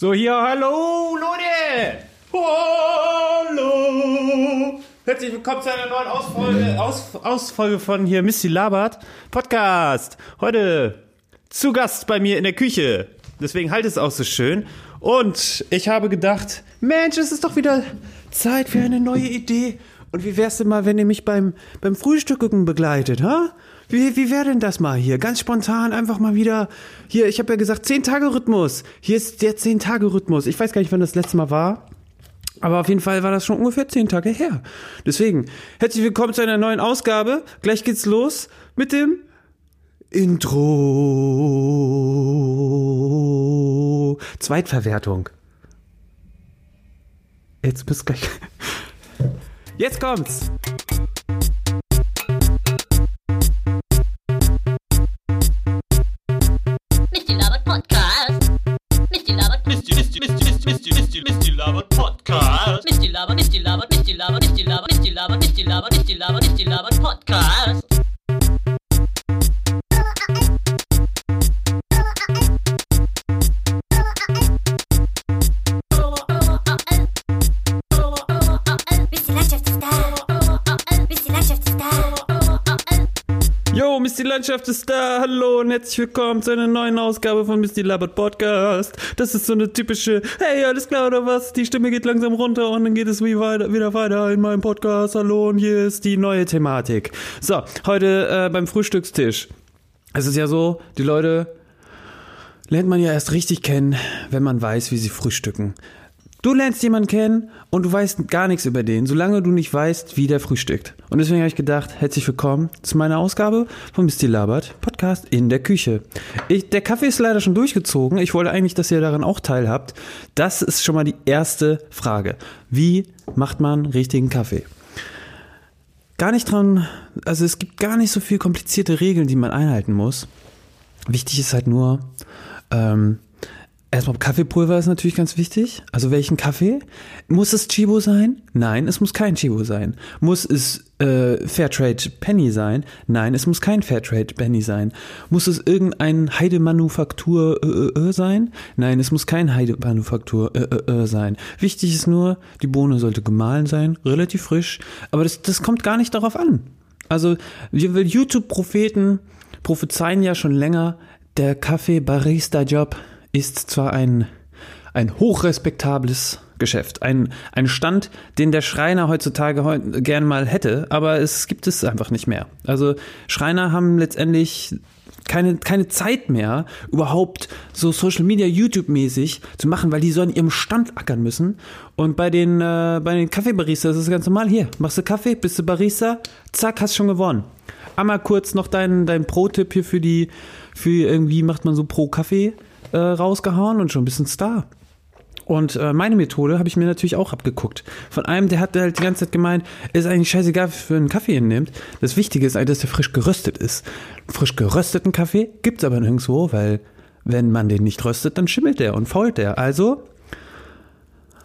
So, hier, hallo, Leute! Hallo! Herzlich willkommen zu einer neuen Ausfolge, Aus, Ausfolge von hier Misty Labert Podcast. Heute zu Gast bei mir in der Küche. Deswegen halt es auch so schön. Und ich habe gedacht, Mensch, es ist doch wieder Zeit für eine neue Idee. Und wie wär's denn mal, wenn ihr mich beim, beim Frühstücken begleitet, ha? Wie, wie wäre denn das mal hier? Ganz spontan einfach mal wieder. Hier, ich habe ja gesagt, 10-Tage-Rhythmus. Hier ist der 10-Tage-Rhythmus. Ich weiß gar nicht, wann das letzte Mal war. Aber auf jeden Fall war das schon ungefähr 10 Tage her. Deswegen, herzlich willkommen zu einer neuen Ausgabe. Gleich geht's los mit dem Intro. Zweitverwertung. Jetzt bist gleich. Jetzt kommt's. Misty Labert Podcast. Misty Labert, Misty, Misty, Misty, Misty, Misty, Misty, Misty Labert Podcast. Misty Labert, Misty Labert, Landschaft ist da. Hallo und herzlich willkommen zu einer neuen Ausgabe von Misty Labert Podcast. Das ist so eine typische, hey, alles klar oder was? Die Stimme geht langsam runter und dann geht es wie weiter, wieder weiter in meinem Podcast. Hallo und hier ist die neue Thematik. So, heute äh, beim Frühstückstisch. Es ist ja so, die Leute lernt man ja erst richtig kennen, wenn man weiß, wie sie frühstücken. Du lernst jemanden kennen und du weißt gar nichts über den, solange du nicht weißt, wie der frühstückt. Und deswegen habe ich gedacht, herzlich willkommen zu meiner Ausgabe von Misty Labert, Podcast in der Küche. Ich, der Kaffee ist leider schon durchgezogen. Ich wollte eigentlich, dass ihr daran auch teilhabt. Das ist schon mal die erste Frage. Wie macht man richtigen Kaffee? Gar nicht dran, also es gibt gar nicht so viel komplizierte Regeln, die man einhalten muss. Wichtig ist halt nur, ähm, erstmal Kaffeepulver ist natürlich ganz wichtig. Also welchen Kaffee? Muss es Chibo sein? Nein, es muss kein Chibo sein. Muss es äh, Fairtrade Penny sein? Nein, es muss kein Fairtrade Penny sein. Muss es irgendein Heidemanufaktur äh, äh, äh, sein? Nein, es muss kein Heidemanufaktur äh, äh, äh, sein. Wichtig ist nur, die Bohne sollte gemahlen sein, relativ frisch. Aber das, das kommt gar nicht darauf an. Also YouTube-Propheten prophezeien ja schon länger, der Kaffee-Barista-Job ist zwar ein, ein hochrespektables Geschäft, ein, ein Stand, den der Schreiner heutzutage heu gern mal hätte, aber es gibt es einfach nicht mehr. Also Schreiner haben letztendlich keine, keine Zeit mehr, überhaupt so Social Media, YouTube-mäßig zu machen, weil die so an ihrem Stand ackern müssen. Und bei den, äh, bei den Kaffeebaristas ist es ganz normal. Hier, machst du Kaffee, bist du Barista, zack, hast schon gewonnen. Einmal kurz noch dein, dein Pro-Tipp hier für die, für irgendwie macht man so pro Kaffee äh, rausgehauen und schon ein bisschen Star. Und äh, meine Methode habe ich mir natürlich auch abgeguckt. Von einem, der hat halt die ganze Zeit gemeint, ist eigentlich scheißegal, was für einen Kaffee ihr nehmt. Das Wichtige ist eigentlich, dass der frisch geröstet ist. Frisch gerösteten Kaffee gibt's aber nirgendwo, weil wenn man den nicht röstet, dann schimmelt der und fault der. Also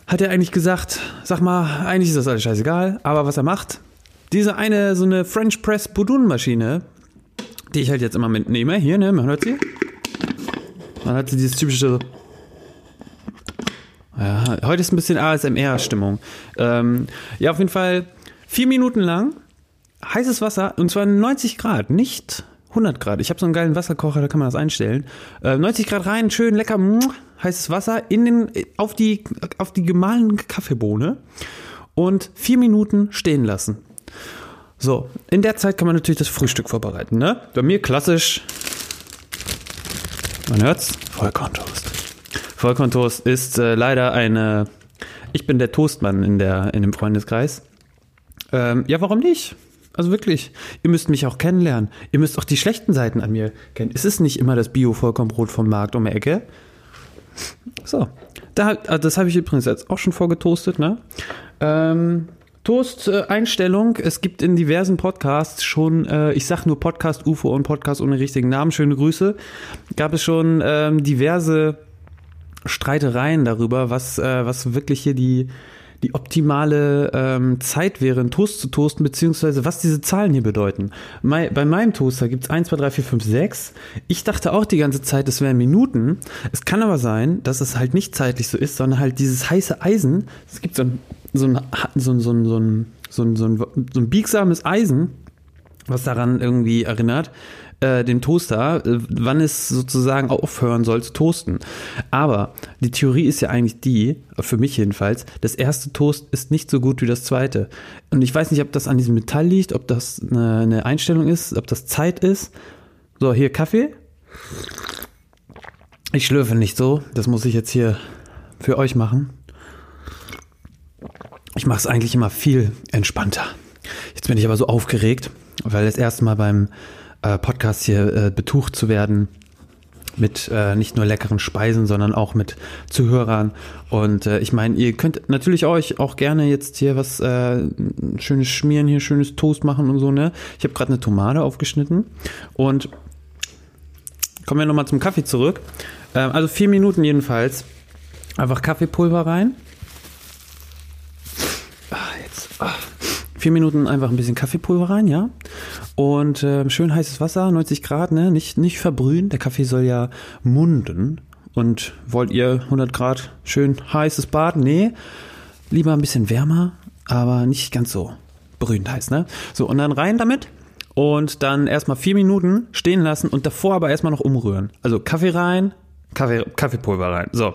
hat er eigentlich gesagt, sag mal, eigentlich ist das alles scheißegal, aber was er macht, diese eine, so eine French Press Budun-Maschine, die ich halt jetzt immer mitnehme, hier, ne, man hört sie. Man hat sie dieses typische ja, heute ist ein bisschen ASMR-Stimmung. Ähm, ja, auf jeden Fall vier Minuten lang heißes Wasser und zwar 90 Grad, nicht 100 Grad. Ich habe so einen geilen Wasserkocher, da kann man das einstellen. Äh, 90 Grad rein, schön lecker heißes Wasser in den, auf die, auf die gemahlene Kaffeebohne und vier Minuten stehen lassen. So, in der Zeit kann man natürlich das Frühstück vorbereiten. Ne? Bei mir klassisch, man hört's, Vollkorntoast. Vollkorntoast ist äh, leider eine. Ich bin der Toastmann in, der, in dem Freundeskreis. Ähm, ja, warum nicht? Also wirklich, ihr müsst mich auch kennenlernen. Ihr müsst auch die schlechten Seiten an mir kennen. Es ist nicht immer das Bio-Vollkornbrot vom Markt um die Ecke. So, da, äh, das habe ich übrigens jetzt auch schon vorgetoastet. Ne? Ähm, Toast-Einstellung. Es gibt in diversen Podcasts schon, äh, ich sag nur Podcast UFO und Podcast ohne richtigen Namen, schöne Grüße, gab es schon ähm, diverse Streitereien darüber, was, äh, was wirklich hier die, die optimale ähm, Zeit wäre, einen Toast zu toasten, beziehungsweise was diese Zahlen hier bedeuten. Mei- bei meinem Toaster gibt es 1, 2, 3, 4, 5, 6. Ich dachte auch die ganze Zeit, es wären Minuten. Es kann aber sein, dass es halt nicht zeitlich so ist, sondern halt dieses heiße Eisen. Es gibt so ein, so ein, so ein, so ein, so ein, so ein, so ein, so ein biegsames Eisen, was daran irgendwie erinnert, äh, dem Toaster, äh, wann es sozusagen aufhören soll zu toasten. Aber die Theorie ist ja eigentlich die, für mich jedenfalls, das erste Toast ist nicht so gut wie das zweite. Und ich weiß nicht, ob das an diesem Metall liegt, ob das eine, eine Einstellung ist, ob das Zeit ist. So, hier Kaffee. Ich schlürfe nicht so, das muss ich jetzt hier für euch machen. Ich mache es eigentlich immer viel entspannter. Jetzt bin ich aber so aufgeregt, weil das erste Mal beim äh, Podcast hier äh, betucht zu werden mit äh, nicht nur leckeren Speisen, sondern auch mit Zuhörern. Und äh, ich meine, ihr könnt natürlich euch auch gerne jetzt hier was äh, schönes schmieren, hier schönes Toast machen und so, ne? Ich habe gerade eine Tomate aufgeschnitten und kommen wir nochmal zum Kaffee zurück. Ähm, also vier Minuten jedenfalls. Einfach Kaffeepulver rein. Ah, jetzt. Ah. Vier Minuten einfach ein bisschen Kaffeepulver rein, ja. Und ähm, schön heißes Wasser, 90 Grad, ne? Nicht, nicht verbrühen. Der Kaffee soll ja munden. Und wollt ihr 100 Grad schön heißes Bad? Nee. Lieber ein bisschen wärmer, aber nicht ganz so brühend heiß, ne? So, und dann rein damit. Und dann erstmal vier Minuten stehen lassen und davor aber erstmal noch umrühren. Also Kaffee rein, Kaffee, Kaffeepulver rein. So.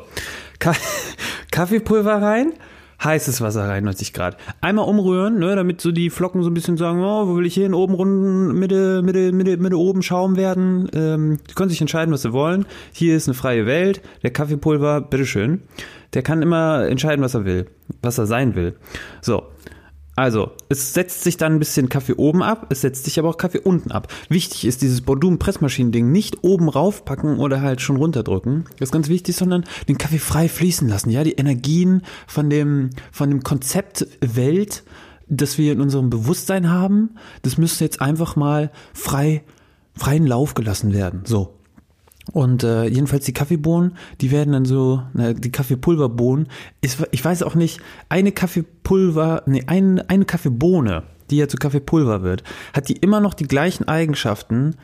Ka Kaffeepulver rein, heißes Wasser rein, 90 Grad. Einmal umrühren, ne, damit so die Flocken so ein bisschen sagen, oh, wo will ich hin? Oben runden, Mitte, Mitte, Mitte, Mitte oben Schaum werden. Ähm, die können sich entscheiden, was sie wollen. Hier ist eine freie Welt. Der Kaffeepulver, bitteschön. Der kann immer entscheiden, was er will, was er sein will. So. Also, es setzt sich dann ein bisschen Kaffee oben ab, es setzt sich aber auch Kaffee unten ab. Wichtig ist dieses Bordum-Pressmaschinen-Ding nicht oben raufpacken oder halt schon runterdrücken. Das ist ganz wichtig, sondern den Kaffee frei fließen lassen. Ja, die Energien von dem, von dem Konzept Welt, das wir in unserem Bewusstsein haben, das müsste jetzt einfach mal frei, freien Lauf gelassen werden. So. Und äh, jedenfalls die Kaffeebohnen, die werden dann so, na, die Kaffeepulverbohnen, ist, ich weiß auch nicht, eine Kaffeepulver, nee, ein, eine Kaffeebohne, die ja zu Kaffeepulver wird, hat die immer noch die gleichen Eigenschaften.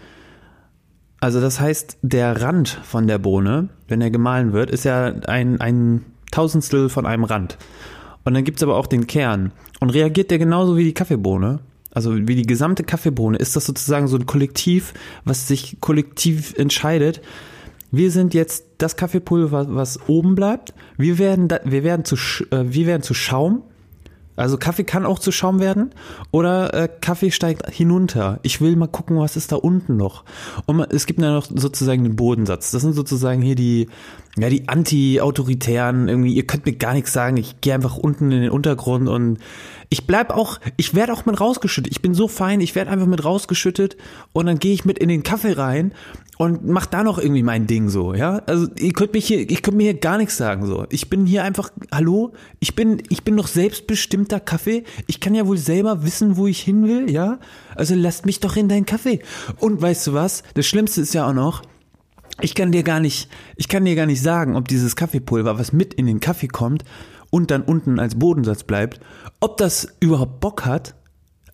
Also das heißt, der Rand von der Bohne, wenn er gemahlen wird, ist ja ein, ein Tausendstel von einem Rand. Und dann gibt's aber auch den Kern. Und reagiert der genauso wie die Kaffeebohne? Also wie die gesamte Kaffeebohne, ist das sozusagen so ein Kollektiv, was sich kollektiv entscheidet. Wir sind jetzt das Kaffeepulver, was oben bleibt. Wir werden, da, wir werden zu, äh, wir werden zu Schaum. Also Kaffee kann auch zu Schaum werden oder äh, Kaffee steigt hinunter. Ich will mal gucken, was ist da unten noch. Und es gibt ja noch sozusagen den Bodensatz. Das sind sozusagen hier die, ja, die Anti-Autoritären. Irgendwie, ihr könnt mir gar nichts sagen. Ich gehe einfach unten in den Untergrund und ich bleib auch, ich werde auch mit rausgeschüttet. Ich bin so fein, ich werde einfach mit rausgeschüttet und dann gehe ich mit in den Kaffee rein und mach da noch irgendwie mein Ding so, ja? Also ihr könnt mich hier, ich könnt mir hier gar nichts sagen so. Ich bin hier einfach, hallo, ich bin, ich bin noch selbstbestimmter Kaffee. Ich kann ja wohl selber wissen, wo ich hin will, ja? Also lasst mich doch in deinen Kaffee. Und weißt du was? Das Schlimmste ist ja auch noch, ich kann dir gar nicht, ich kann dir gar nicht sagen, ob dieses Kaffeepulver, was mit in den Kaffee kommt und dann unten als Bodensatz bleibt, ob das überhaupt Bock hat.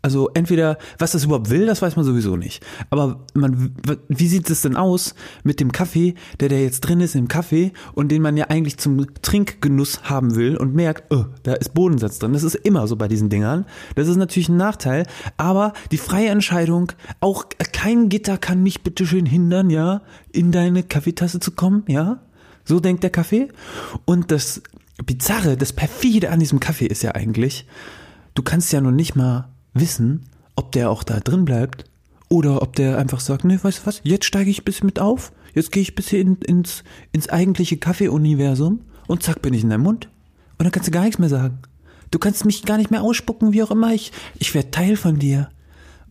Also entweder, was das überhaupt will, das weiß man sowieso nicht. Aber man, wie sieht es denn aus mit dem Kaffee, der da jetzt drin ist im Kaffee und den man ja eigentlich zum Trinkgenuss haben will und merkt, oh, da ist Bodensatz drin. Das ist immer so bei diesen Dingern. Das ist natürlich ein Nachteil, aber die freie Entscheidung, auch kein Gitter kann mich bitte schön hindern, ja, in deine Kaffeetasse zu kommen, ja. So denkt der Kaffee. Und das Bizarre, das Perfide an diesem Kaffee ist ja eigentlich, du kannst ja noch nicht mal wissen, ob der auch da drin bleibt oder ob der einfach sagt, ne, weißt du was, jetzt steige ich ein bisschen mit auf, jetzt gehe ich ein bisschen in, ins, ins eigentliche Kaffee-Universum und zack, bin ich in deinem Mund. Und dann kannst du gar nichts mehr sagen. Du kannst mich gar nicht mehr ausspucken, wie auch immer. Ich, ich werde Teil von dir.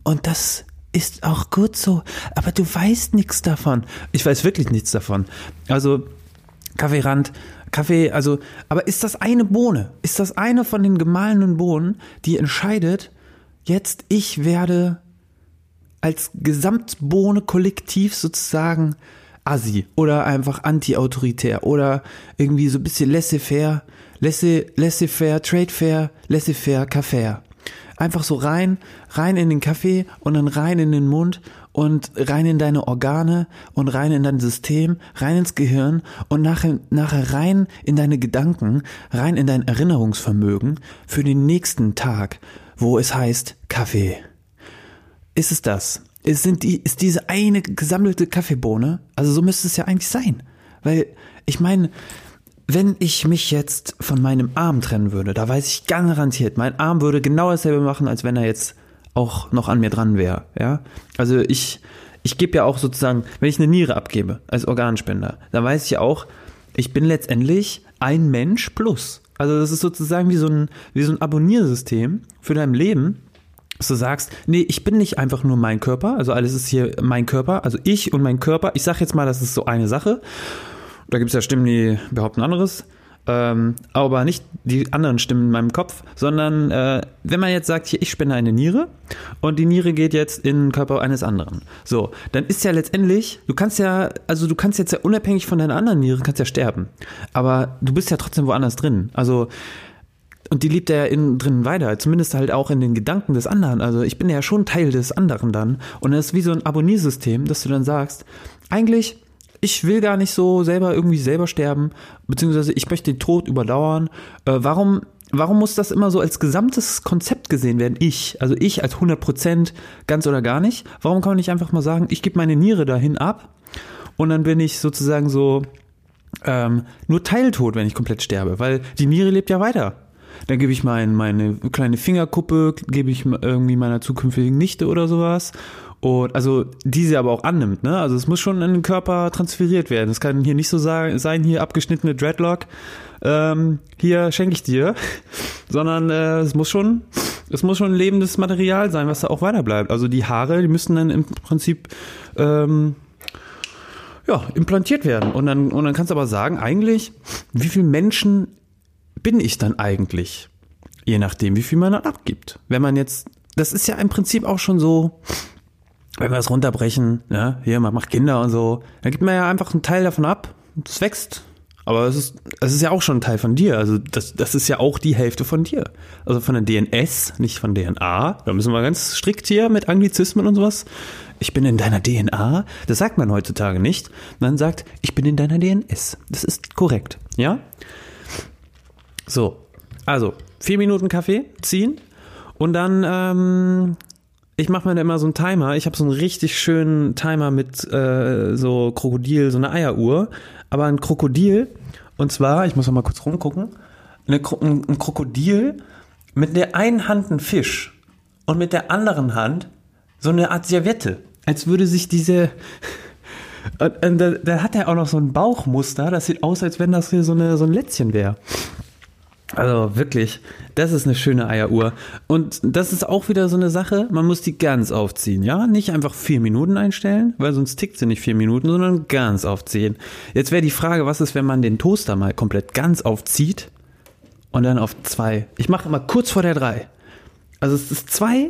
Und das ist auch gut so. Aber du weißt nichts davon. Ich weiß wirklich nichts davon. Also, Kaffeerand, Kaffee, also, aber ist das eine Bohne? Ist das eine von den gemahlenen Bohnen, die entscheidet, jetzt ich werde als Gesamtbohne kollektiv sozusagen assi oder einfach anti-autoritär oder irgendwie so ein bisschen laissez-faire, laissez- laissez-faire, trade-fair, laissez-faire, café. Einfach so rein, rein in den Kaffee und dann rein in den Mund und rein in deine Organe und rein in dein System, rein ins Gehirn und nachher, nachher rein in deine Gedanken, rein in dein Erinnerungsvermögen für den nächsten Tag, wo es heißt Kaffee. Ist es das? Ist, sind die, ist diese eine gesammelte Kaffeebohne? Also so müsste es ja eigentlich sein. Weil, ich meine, wenn ich mich jetzt von meinem Arm trennen würde, da weiß ich garantiert, mein Arm würde genau dasselbe machen, als wenn er jetzt auch noch an mir dran wäre. Ja? Also ich, ich gebe ja auch sozusagen, wenn ich eine Niere abgebe als Organspender, dann weiß ich ja auch, ich bin letztendlich ein Mensch plus. Also das ist sozusagen wie so ein, wie so ein Abonniersystem für dein Leben, dass du sagst, nee, ich bin nicht einfach nur mein Körper, also alles ist hier mein Körper, also ich und mein Körper. Ich sage jetzt mal, das ist so eine Sache. Da gibt es ja Stimmen, die behaupten anderes. Ähm, aber nicht die anderen Stimmen in meinem Kopf, sondern äh, wenn man jetzt sagt, hier, ich spende eine Niere und die Niere geht jetzt in den Körper eines anderen. So, dann ist ja letztendlich, du kannst ja, also du kannst jetzt ja unabhängig von deiner anderen Niere, kannst ja sterben. Aber du bist ja trotzdem woanders drin. Also und die lebt ja innen drin weiter, zumindest halt auch in den Gedanken des anderen. Also ich bin ja schon Teil des anderen dann. Und das ist wie so ein Abonniersystem, dass du dann sagst, eigentlich, ich will gar nicht so selber irgendwie selber sterben, beziehungsweise ich möchte den Tod überdauern. Äh, warum, warum muss das immer so als gesamtes Konzept gesehen werden? Ich, also ich als 100 Prozent, ganz oder gar nicht. Warum kann man nicht einfach mal sagen, ich gebe meine Niere dahin ab und dann bin ich sozusagen so ähm, nur teiltot, wenn ich komplett sterbe, weil die Niere lebt ja weiter. Dann gebe ich mein, meine kleine Fingerkuppe, gebe ich irgendwie meiner zukünftigen Nichte oder sowas. Und also die sie aber auch annimmt, ne? Also es muss schon in den Körper transferiert werden. Es kann hier nicht so sein, hier abgeschnittene Dreadlock, ähm, hier schenke ich dir, sondern äh, es muss schon, es muss schon lebendes Material sein, was da auch weiter bleibt. Also die Haare, die müssen dann im Prinzip ähm, ja, implantiert werden. Und dann, und dann kannst du aber sagen, eigentlich, wie viele Menschen bin ich dann eigentlich? Je nachdem, wie viel man dann abgibt. Wenn man jetzt, das ist ja im Prinzip auch schon so, wenn wir das runterbrechen, ja, hier, man macht Kinder und so, dann gibt man ja einfach einen Teil davon ab, das wächst. Aber es ist, es ist ja auch schon ein Teil von dir. Also das, das ist ja auch die Hälfte von dir. Also von der DNS, nicht von DNA. Da müssen wir ganz strikt hier mit Anglizismen und sowas. Ich bin in deiner DNA. Das sagt man heutzutage nicht. Man sagt, ich bin in deiner DNS. Das ist korrekt. Ja? So, also vier Minuten Kaffee ziehen und dann, ähm, ich mache mir da immer so einen Timer. Ich habe so einen richtig schönen Timer mit äh, so Krokodil, so eine Eieruhr. Aber ein Krokodil, und zwar, ich muss noch mal kurz rumgucken, eine, ein, Krokodil mit der einen Hand ein Fisch und mit der anderen Hand so eine Art Serviette. Als würde sich diese. Und, und da, da hat er auch noch so ein Bauchmuster. Das sieht aus, als wenn das hier so, eine, so ein Lätzchen wäre. Also wirklich, das ist eine schöne Eieruhr. Und das ist auch wieder so eine Sache, man muss die ganz aufziehen, ja? Nicht einfach vier Minuten einstellen, weil sonst tickt sie nicht vier Minuten, sondern ganz aufziehen. Jetzt wäre die Frage, was ist, wenn man den Toaster mal komplett ganz aufzieht und dann auf zwei. Ich mache immer kurz vor der drei. Also es ist zwei,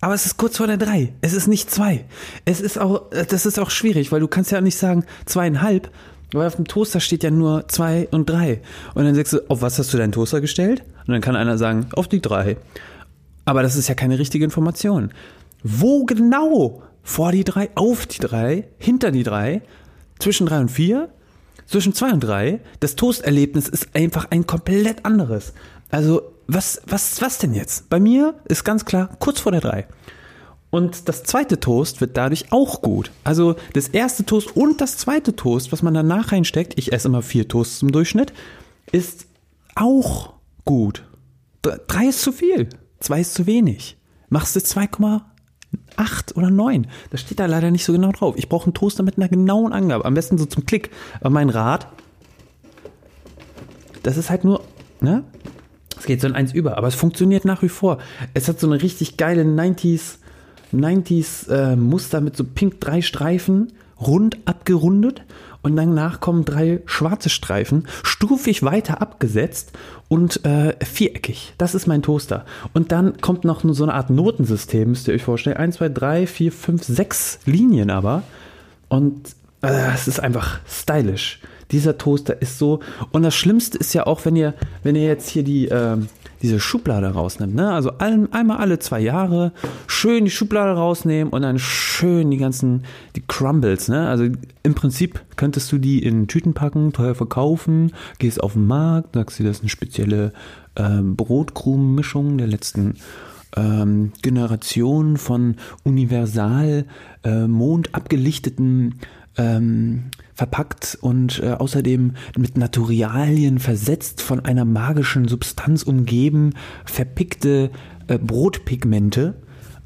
aber es ist kurz vor der drei. Es ist nicht zwei. Es ist auch, das ist auch schwierig, weil du kannst ja nicht sagen zweieinhalb, weil auf dem Toaster steht ja nur zwei und drei. Und dann sagst du, auf was hast du deinen Toaster gestellt? Und dann kann einer sagen, auf die drei. Aber das ist ja keine richtige Information. Wo genau? Vor die drei, auf die drei, hinter die drei, zwischen drei und vier, zwischen zwei und drei. Das Toasterlebnis ist einfach ein komplett anderes. Also, was, was, was denn jetzt? Bei mir ist ganz klar kurz vor der drei. Und das zweite Toast wird dadurch auch gut. Also das erste Toast und das zweite Toast, was man danach reinsteckt, ich esse immer vier Toasts im Durchschnitt, ist auch gut. Drei ist zu viel, zwei ist zu wenig. Machst du 2,8 oder 9. Das steht da leider nicht so genau drauf. Ich brauche einen Toaster mit einer genauen Angabe. Am besten so zum Klick. Aber mein Rat, das ist halt nur, ne? Es geht so in eins über, aber es funktioniert nach wie vor. Es hat so eine richtig geile 90s, 90s äh, mit so pink drei Streifen, rund abgerundet und danach kommen drei schwarze Streifen, stufig weiter abgesetzt und äh, viereckig. Das ist mein Toaster. Und dann kommt noch so eine Art Notensystem, müsst ihr euch vorstellen. 1, 2, 3, 4, 5, 6 Linien aber. Und äh, es ist einfach stylisch. Dieser Toaster ist so. Und das Schlimmste ist ja auch, wenn ihr, wenn ihr jetzt hier die, ähm, diese Schublade rausnimmt. Ne? Also ein, einmal alle zwei Jahre schön die Schublade rausnehmen und dann schön die ganzen, die Crumbles. Ne? Also im Prinzip könntest du die in Tüten packen, teuer verkaufen, gehst auf den Markt, sagst dir, das ist eine spezielle ähm, Brotkrumenmischung der letzten ähm, Generation von universal äh, mondabgelichteten ähm, verpackt und äh, außerdem mit Naturalien versetzt, von einer magischen Substanz umgeben, verpickte äh, Brotpigmente,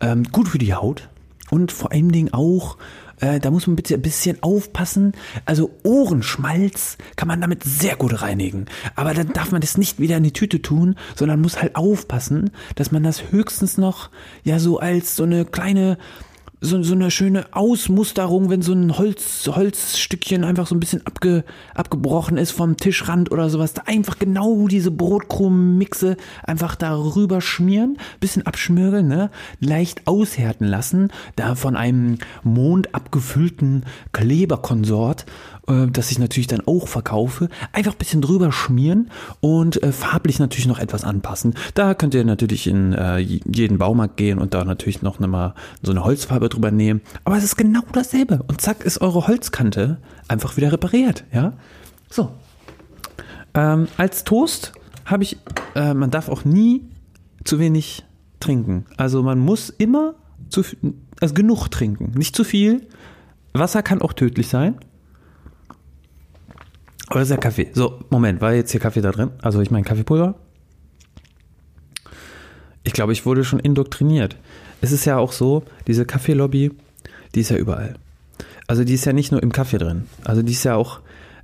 ähm, gut für die Haut und vor allen Dingen auch äh, da muss man bitte ein bisschen aufpassen. Also Ohrenschmalz kann man damit sehr gut reinigen. Aber dann darf man das nicht wieder in die Tüte tun, sondern muss halt aufpassen, dass man das höchstens noch ja so als so eine kleine so, so eine schöne Ausmusterung, wenn so ein Holz, Holzstückchen einfach so ein bisschen abge, abgebrochen ist vom Tischrand oder sowas, da einfach genau diese Brotkrumenmixe einfach darüber schmieren, bisschen abschmirgeln, ne? leicht aushärten lassen, da von einem Mond abgefüllten Kleberkonsort äh, das ich natürlich dann auch verkaufe, einfach ein bisschen drüber schmieren und äh, farblich natürlich noch etwas anpassen. Da könnt ihr natürlich in äh, jeden Baumarkt gehen und da natürlich noch mal so eine Holzfarbe drüber nehmen. Aber es ist genau dasselbe. Und zack ist eure Holzkante einfach wieder repariert. Ja, so. Ähm, als Toast habe ich, äh, man darf auch nie zu wenig trinken. Also man muss immer zu, also genug trinken, nicht zu viel. Wasser kann auch tödlich sein. Aber das ist ja Kaffee. So, Moment, war jetzt hier Kaffee da drin? Also ich meine Kaffeepulver? Ich glaube, ich wurde schon indoktriniert. Es ist ja auch so, diese Kaffeelobby, die ist ja überall. Also die ist ja nicht nur im Kaffee drin. Also die ist ja auch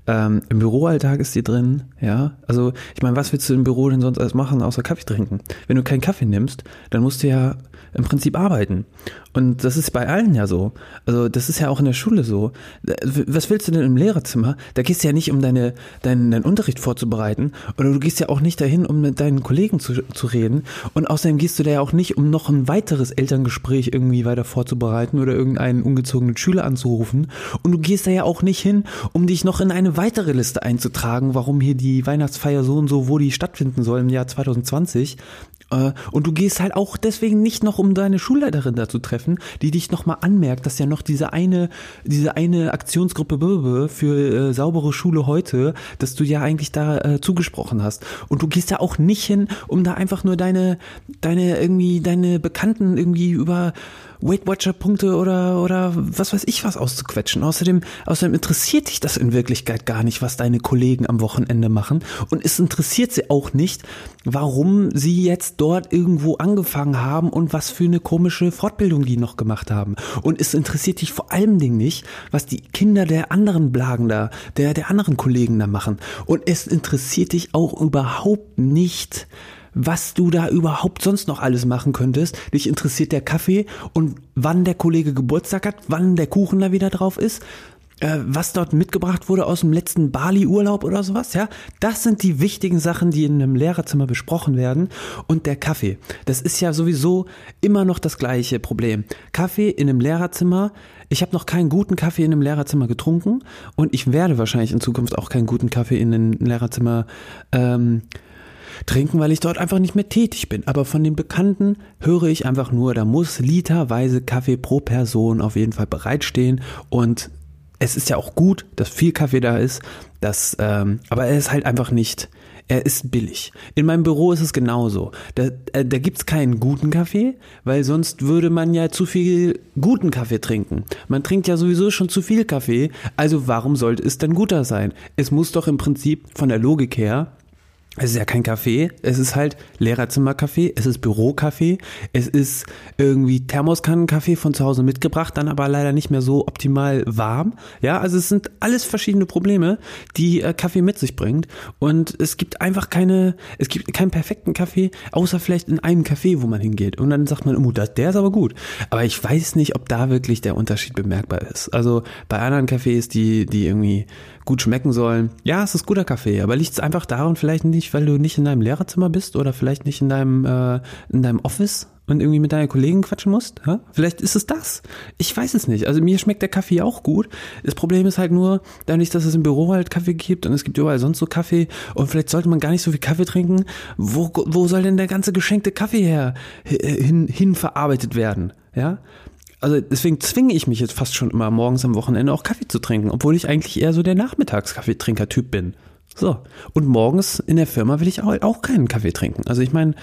ähm, im Büroalltag ist die drin, ja. Also ich meine, was willst du im Büro denn sonst alles machen, außer Kaffee trinken? Wenn du keinen Kaffee nimmst, dann musst du ja im Prinzip arbeiten. Und das ist bei allen ja so. Also das ist ja auch in der Schule so. Was willst du denn im Lehrerzimmer? Da gehst du ja nicht, um deine, deinen, deinen Unterricht vorzubereiten. Oder du gehst ja auch nicht dahin, um mit deinen Kollegen zu, zu reden. Und außerdem gehst du da ja auch nicht, um noch ein weiteres Elterngespräch irgendwie weiter vorzubereiten oder irgendeinen ungezogenen Schüler anzurufen. Und du gehst da ja auch nicht hin, um dich noch in eine weitere Liste einzutragen, warum hier die Weihnachtsfeier so und so, wo die stattfinden soll im Jahr 2020. Äh, und du gehst halt auch deswegen nicht noch, um deine Schulleiterin da zu treffen, die dich nochmal anmerkt, dass ja noch diese eine, diese eine Aktionsgruppe für äh, saubere Schule heute, dass du ja eigentlich da äh, zugesprochen hast. Und du gehst ja auch nicht hin, um da einfach nur deine, deine irgendwie, deine Bekannten irgendwie über Weight Watcher Punkte oder, oder was weiß ich was auszuquetschen. Außerdem, außerdem interessiert dich das in Wirklichkeit gar nicht, was deine Kollegen am Wochenende machen. Und es interessiert sie auch nicht, warum sie jetzt dort irgendwo angefangen haben und was für eine komische Fortbildung die noch gemacht haben. Und es interessiert dich vor allem Ding nicht, was die Kinder der anderen Blagen da, der, der anderen Kollegen da machen. Und es interessiert dich auch überhaupt nicht, was du da überhaupt sonst noch alles machen könntest. Dich interessiert der Kaffee und wann der Kollege Geburtstag hat, wann der Kuchen da wieder drauf ist, äh, was dort mitgebracht wurde aus dem letzten Bali-Urlaub oder sowas, ja. Das sind die wichtigen Sachen, die in einem Lehrerzimmer besprochen werden. Und der Kaffee. Das ist ja sowieso immer noch das gleiche Problem. Kaffee in einem Lehrerzimmer. Ich habe noch keinen guten Kaffee in einem Lehrerzimmer getrunken und ich werde wahrscheinlich in Zukunft auch keinen guten Kaffee in einem Lehrerzimmer ähm, trinken, weil ich dort einfach nicht mehr tätig bin. Aber von den Bekannten höre ich einfach nur, da muss literweise Kaffee pro Person auf jeden Fall bereitstehen und es ist ja auch gut, dass viel Kaffee da ist, dass, ähm, aber er ist halt einfach nicht, er ist billig. In meinem Büro ist es genauso. Da, äh, da gibt's keinen guten Kaffee, weil sonst würde man ja zu viel guten Kaffee trinken. Man trinkt ja sowieso schon zu viel Kaffee, also warum sollte es denn guter sein? Es muss doch im Prinzip von der Logik her es ist ja kein Café, es ist halt Lehrerzimmerkaffee, es ist Bürokaffee, es ist irgendwie Thermoskannenkaffee von zu Hause mitgebracht, dann aber leider nicht mehr so optimal warm. Ja, also es sind alles verschiedene Probleme, die äh, Kaffee mit sich bringt und es gibt einfach keine, es gibt keinen perfekten Kaffee, außer vielleicht in einem Café, wo man hingeht und dann sagt man, oh, das, der ist aber gut. Aber ich weiß nicht, ob da wirklich der Unterschied bemerkbar ist. Also bei anderen Cafés, die, die irgendwie gut schmecken sollen. Ja, es ist guter Kaffee, aber liegt es einfach daran vielleicht nicht, weil du nicht in deinem Lehrerzimmer bist oder vielleicht nicht in deinem, äh, in deinem Office und irgendwie mit deinen Kollegen quatschen musst? Ja? Vielleicht ist es das. Ich weiß es nicht. Also mir schmeckt der Kaffee auch gut. Das Problem ist halt nur, dadurch, dass es im Büro halt Kaffee gibt und es gibt überall sonst so Kaffee und vielleicht sollte man gar nicht so viel Kaffee trinken. Wo, wo soll denn der ganze geschenkte Kaffee her hin, hin verarbeitet werden? Ja? Also deswegen zwinge ich mich jetzt fast schon immer morgens am Wochenende auch Kaffee zu trinken, obwohl ich eigentlich eher so der Nachmittagskaffeetrinker-Typ bin. So. Und morgens in der Firma will ich auch, auch keinen Kaffee trinken. Also ich meine,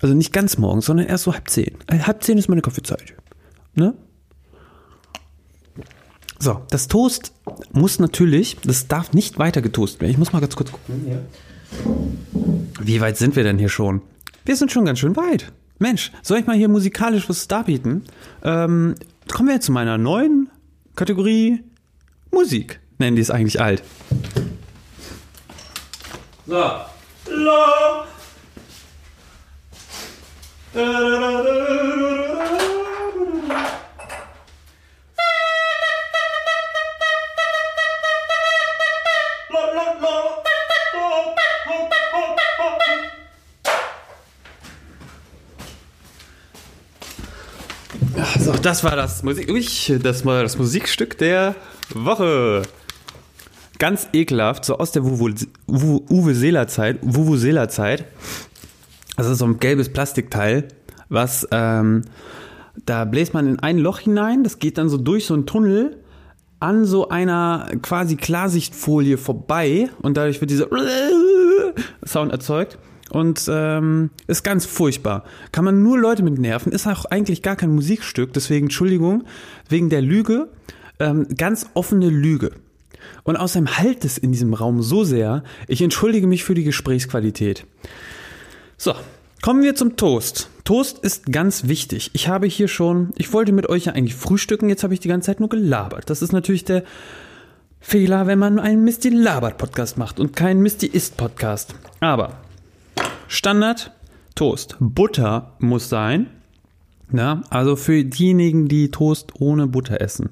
also nicht ganz morgens, sondern erst so halb zehn. Äh, Halb zehn ist meine Kaffeezeit. Ne? So, das Toast muss natürlich, das darf nicht weiter getoastet werden. Ich muss mal ganz kurz gucken. Wie weit sind wir denn hier schon? Wir sind schon ganz schön weit. Mensch, soll ich mal hier musikalisch was darbieten? Ähm, kommen wir jetzt zu meiner neuen Kategorie Musik. Nennen die es eigentlich alt. So. La. Das war das Musik. Ui, das war das Musikstück der Woche. Ganz ekelhaft, so aus der Wuvu- Wu- Uwe Seeler. Das ist so ein gelbes Plastikteil, was ähm, da bläst man in ein Loch hinein, das geht dann so durch so einen Tunnel an so einer quasi Klarsichtfolie vorbei und dadurch wird dieser Sound erzeugt und ähm, ist ganz furchtbar. Kann man nur Leute mit nerven, ist auch eigentlich gar kein Musikstück, deswegen Entschuldigung, wegen der Lüge, ähm, ganz offene Lüge. Und außerdem halt es in diesem Raum so sehr, ich entschuldige mich für die Gesprächsqualität. So, kommen wir zum Toast. Toast ist ganz wichtig. Ich habe hier schon, ich wollte mit euch ja eigentlich frühstücken, jetzt habe ich die ganze Zeit nur gelabert. Das ist natürlich der Fehler, wenn man einen Misty Labert Podcast macht und keinen Misty Ist Podcast. Aber Standard Toast. Butter muss sein. Ja, also für diejenigen, die Toast ohne Butter essen.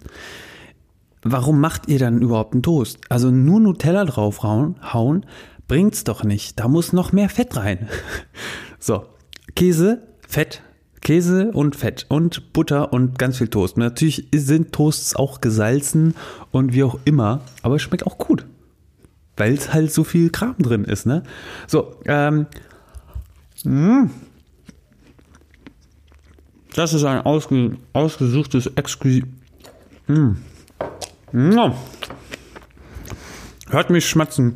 Warum macht ihr dann überhaupt einen Toast? Also nur Nutella draufhauen, hauen, bringt's doch nicht. Da muss noch mehr Fett rein. So, Käse, Fett, Käse und Fett und Butter und ganz viel Toast. Natürlich sind Toasts auch gesalzen und wie auch immer, aber es schmeckt auch gut. Weil es halt so viel Kram drin ist, ne? So, ähm. Mh. Das ist ein ausge, ausgesuchtes Exquis. Mm. Mm. Hört mich schmatzen.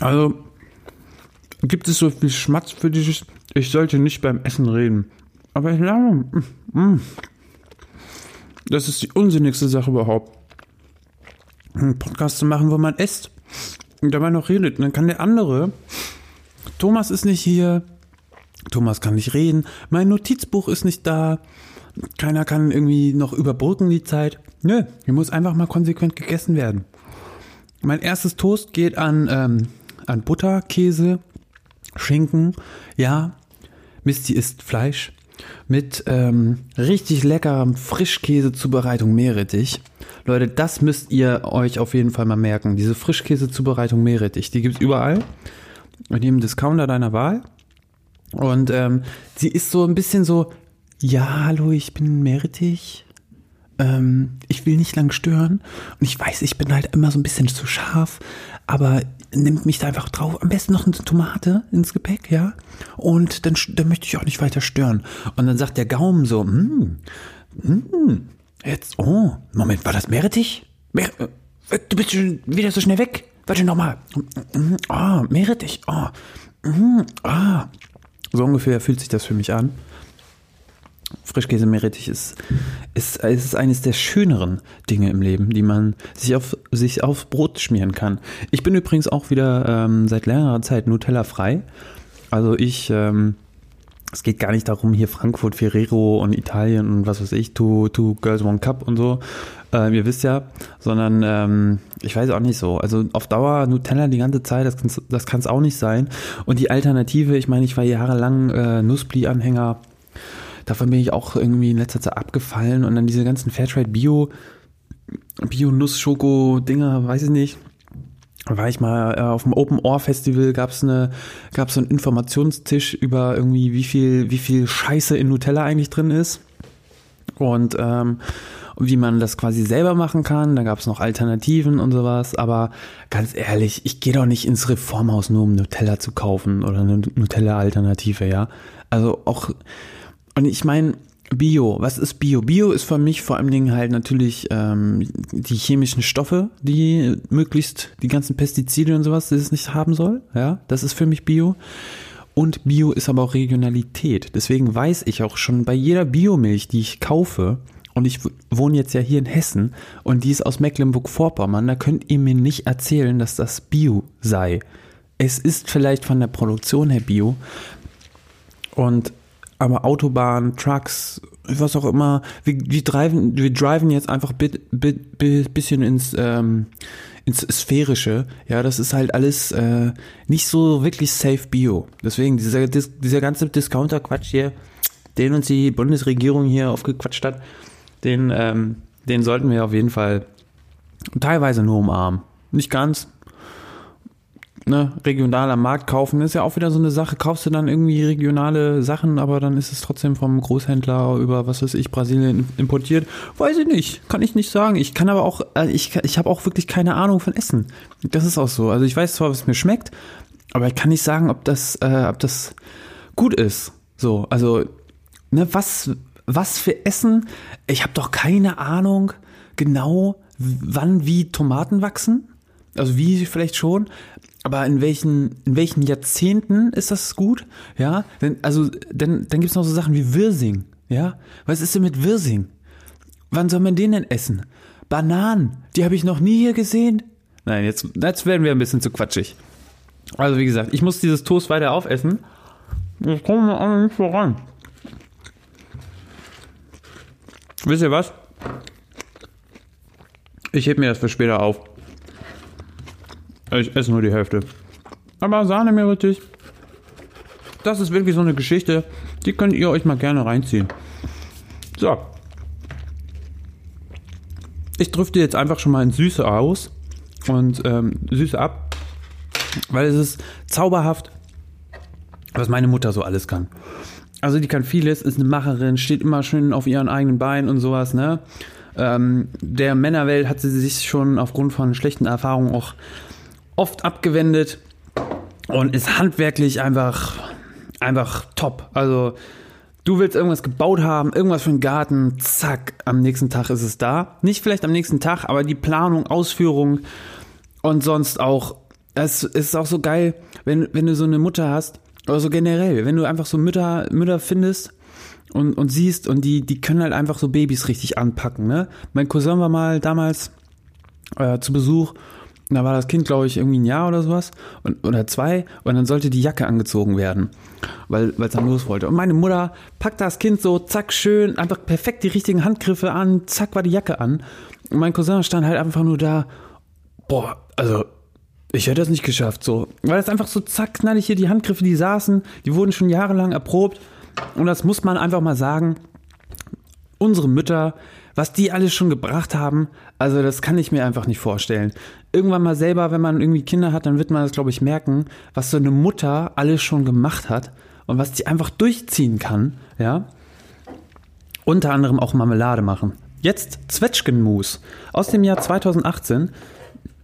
Also, gibt es so viel Schmatz für dich? Ich sollte nicht beim Essen reden. Aber ich glaube, mm. das ist die unsinnigste Sache überhaupt. Einen Podcast zu machen, wo man isst und dabei noch redet. Und dann kann der andere, Thomas ist nicht hier, Thomas kann nicht reden, mein Notizbuch ist nicht da, keiner kann irgendwie noch überbrücken die Zeit. Nö, hier muss einfach mal konsequent gegessen werden. Mein erstes Toast geht an, ähm, an Butter, Käse, Schinken, ja, Misty isst Fleisch mit ähm, richtig leckerem Frischkäse-Zubereitung Meerrettich. Leute, das müsst ihr euch auf jeden Fall mal merken. Diese Frischkäse-Zubereitung Meerrettich, die gibt's überall. In jedem Discounter deiner Wahl. Und ähm, sie ist so ein bisschen so, ja, hallo, ich bin Meerrettich. Ähm, ich will nicht lang stören. Und ich weiß, ich bin halt immer so ein bisschen zu scharf, aber nimmt mich da einfach drauf. Am besten noch eine Tomate ins Gepäck, ja. Und dann, dann möchte ich auch nicht weiter stören. Und dann sagt der Gaumen so, hm, hm, jetzt, oh, Moment, war das Meerrettich? Meer, äh, du bist schon wieder so schnell weg. Warte nochmal. Ah, oh, Meerrettich, oh, mm, ah. So ungefähr fühlt sich das für mich an. Frischkäse Meerrettich ist, ist, ist eines der schöneren Dinge im Leben, die man sich auf, sich aufs Brot schmieren kann. Ich bin übrigens auch wieder ähm, seit längerer Zeit Nutella frei. Also ich, ähm, es geht gar nicht darum, hier Frankfurt, Ferrero und Italien und was weiß ich, Two, two Girls One Cup und so. Äh, ihr wisst ja, sondern ähm, ich weiß auch nicht so. Also auf Dauer Nutella die ganze Zeit, das kann kann's auch nicht sein. Und die Alternative, ich meine, ich war jahrelang äh, Nussbli-Anhänger. Davon bin ich auch irgendwie in letzter Zeit abgefallen und dann diese ganzen Fairtrade Bio, Bio-Nuss-Schoko-Dinger, weiß ich nicht. War ich mal äh, auf dem Open Ohr Festival, gab's eine, gab's so einen Informationstisch über irgendwie, wie viel, wie viel Scheiße in Nutella eigentlich drin ist. Und ähm, wie man das quasi selber machen kann. Da gab es noch Alternativen und sowas. Aber ganz ehrlich, ich gehe doch nicht ins Reformhaus nur um Nutella zu kaufen oder eine Nutella-Alternative, ja. Also auch, und ich meine, Bio, was ist Bio? Bio ist für mich vor allen Dingen halt natürlich ähm, die chemischen Stoffe, die möglichst die ganzen Pestizide und sowas, die es nicht haben soll. Ja, das ist für mich Bio. Und Bio ist aber auch Regionalität. Deswegen weiß ich auch schon bei jeder Biomilch, die ich kaufe, und ich wohne jetzt ja hier in Hessen und die ist aus Mecklenburg-Vorpommern, da könnt ihr mir nicht erzählen, dass das Bio sei. Es ist vielleicht von der Produktion her Bio, und aber Autobahn, Trucks, was auch immer, wir, wir, driven, wir driven jetzt einfach bit, bit, bit, bisschen ins, ähm, ins Sphärische. Ja, das ist halt alles äh, nicht so wirklich safe Bio. Deswegen, dieser, dieser ganze Discounter-Quatsch hier, den uns die Bundesregierung hier aufgequatscht hat, den, ähm, den sollten wir auf jeden Fall teilweise nur umarmen. Nicht ganz, ne, regional am Markt kaufen, ist ja auch wieder so eine Sache. Kaufst du dann irgendwie regionale Sachen, aber dann ist es trotzdem vom Großhändler über, was weiß ich, Brasilien importiert. Weiß ich nicht, kann ich nicht sagen. Ich kann aber auch, äh, ich, ich habe auch wirklich keine Ahnung von Essen. Das ist auch so. Also ich weiß zwar, was mir schmeckt, aber ich kann nicht sagen, ob das, äh, ob das gut ist. So, also, ne, was, was für Essen? Ich habe doch keine Ahnung genau, wann wie Tomaten wachsen. Also wie vielleicht schon, aber in welchen, in welchen Jahrzehnten ist das gut? Ja, denn, also dann, dann gibt's noch so Sachen wie Wirsing. Ja, was ist denn mit Wirsing? Wann soll man den denn essen? Bananen, die habe ich noch nie hier gesehen. Nein, jetzt, jetzt werden wir ein bisschen zu quatschig. Also wie gesagt, ich muss dieses Toast weiter aufessen. Ich komme aber nicht voran. Wisst ihr was? Ich heb mir das für später auf. Ich esse nur die Hälfte. Aber Sahne mir. Das ist wirklich so eine Geschichte, die könnt ihr euch mal gerne reinziehen. So. Ich drüfte jetzt einfach schon mal ins Süße aus und ähm, Süße ab, weil es ist zauberhaft, was meine Mutter so alles kann. Also die kann vieles, ist eine Macherin, steht immer schön auf ihren eigenen Beinen und sowas, ne? Ähm, der Männerwelt hat sie sich schon aufgrund von schlechten Erfahrungen auch oft abgewendet und ist handwerklich einfach, einfach top. Also du willst irgendwas gebaut haben, irgendwas für den Garten, zack, am nächsten Tag ist es da. Nicht vielleicht am nächsten Tag, aber die Planung, Ausführung und sonst auch. Es ist auch so geil, wenn, wenn du so eine Mutter hast, oder so generell, wenn du einfach so Mütter, Mütter findest und, und siehst und die, die können halt einfach so Babys richtig anpacken, ne? Mein Cousin war mal damals äh, zu Besuch da war das Kind, glaube ich, irgendwie ein Jahr oder sowas und, oder zwei und dann sollte die Jacke angezogen werden, weil es dann los wollte. Und meine Mutter packt das Kind so, zack, schön, einfach perfekt die richtigen Handgriffe an, zack, war die Jacke an. Und mein Cousin stand halt einfach nur da, boah, also ich hätte das nicht geschafft, so. Weil das einfach so zack, knallig hier die Handgriffe, die saßen, die wurden schon jahrelang erprobt. Und das muss man einfach mal sagen. Unsere Mütter, was die alles schon gebracht haben, also das kann ich mir einfach nicht vorstellen. Irgendwann mal selber, wenn man irgendwie Kinder hat, dann wird man das, glaube ich, merken, was so eine Mutter alles schon gemacht hat und was die einfach durchziehen kann, ja. Unter anderem auch Marmelade machen. Jetzt Zwetschgenmus aus dem Jahr 2018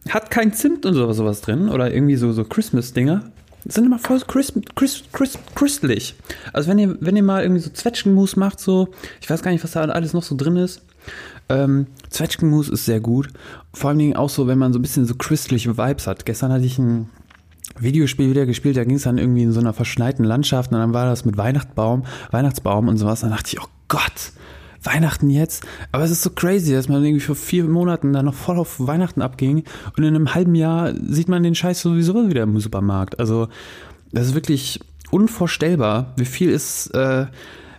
hat kein Zimt und sowas, drin oder irgendwie so, so Christmas-Dinger. Sind immer voll Chris, Chris, Chris, christlich. Also wenn ihr, wenn ihr mal irgendwie so Zwetschgenmus macht, so, ich weiß gar nicht, was da alles noch so drin ist. Ähm, Zwetschgenmus ist sehr gut. Vor allen Dingen auch so, wenn man so ein bisschen so christliche Vibes hat. Gestern hatte ich ein Videospiel wieder gespielt, da ging es dann irgendwie in so einer verschneiten Landschaft und dann war das mit Weihnachtsbaum, Weihnachtsbaum und sowas. Dann dachte ich, oh Gott, Weihnachten jetzt. Aber es ist so crazy, dass man irgendwie vor vier Monaten da noch voll auf Weihnachten abging und in einem halben Jahr sieht man den Scheiß sowieso wieder im Supermarkt. Also das ist wirklich unvorstellbar, wie viel ist, äh,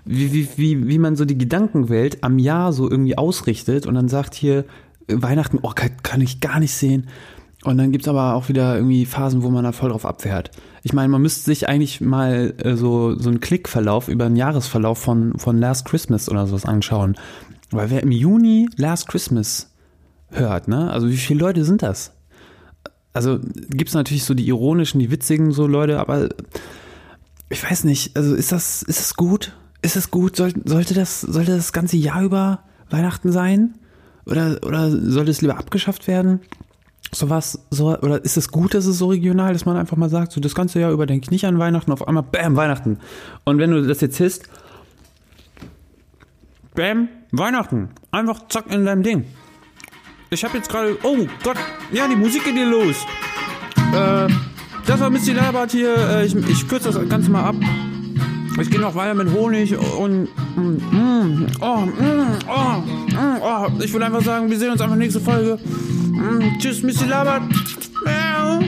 wie, wie, wie, wie man so die Gedankenwelt am Jahr so irgendwie ausrichtet und dann sagt hier Weihnachten, oh, kann, kann ich gar nicht sehen. Und dann gibt's aber auch wieder irgendwie Phasen, wo man da voll drauf abfährt. Ich meine, man müsste sich eigentlich mal äh, so, so einen Klickverlauf über einen Jahresverlauf von, von Last Christmas oder sowas anschauen. Weil wer im Juni Last Christmas hört, ne? Also wie viele Leute sind das? also gibt es natürlich so die ironischen, die witzigen so Leute, aber ich weiß nicht, also ist das, ist das gut? Ist es gut? Soll, sollte das, sollte das ganze Jahr über Weihnachten sein? Oder, oder sollte es lieber abgeschafft werden? Sowas, so, oder ist es gut, dass es so regional, dass man einfach mal sagt, so das ganze Jahr über denke ich nicht an Weihnachten, auf einmal, bam, Weihnachten. Und wenn du das jetzt hisst, bam, Weihnachten. Einfach zack in deinem Ding. Ich habe jetzt gerade, oh Gott, ja, die Musik geht hier los. Äh, das war Misty Labert hier. Äh, ich, ich kürze das Ganze mal ab. Ich gehe noch weiter mit Honig und mm, oh, mm, oh, mm, oh. Ich will einfach sagen, wir sehen uns einfach nächste Folge. Mm, tschüss, Misty Labert. Miau.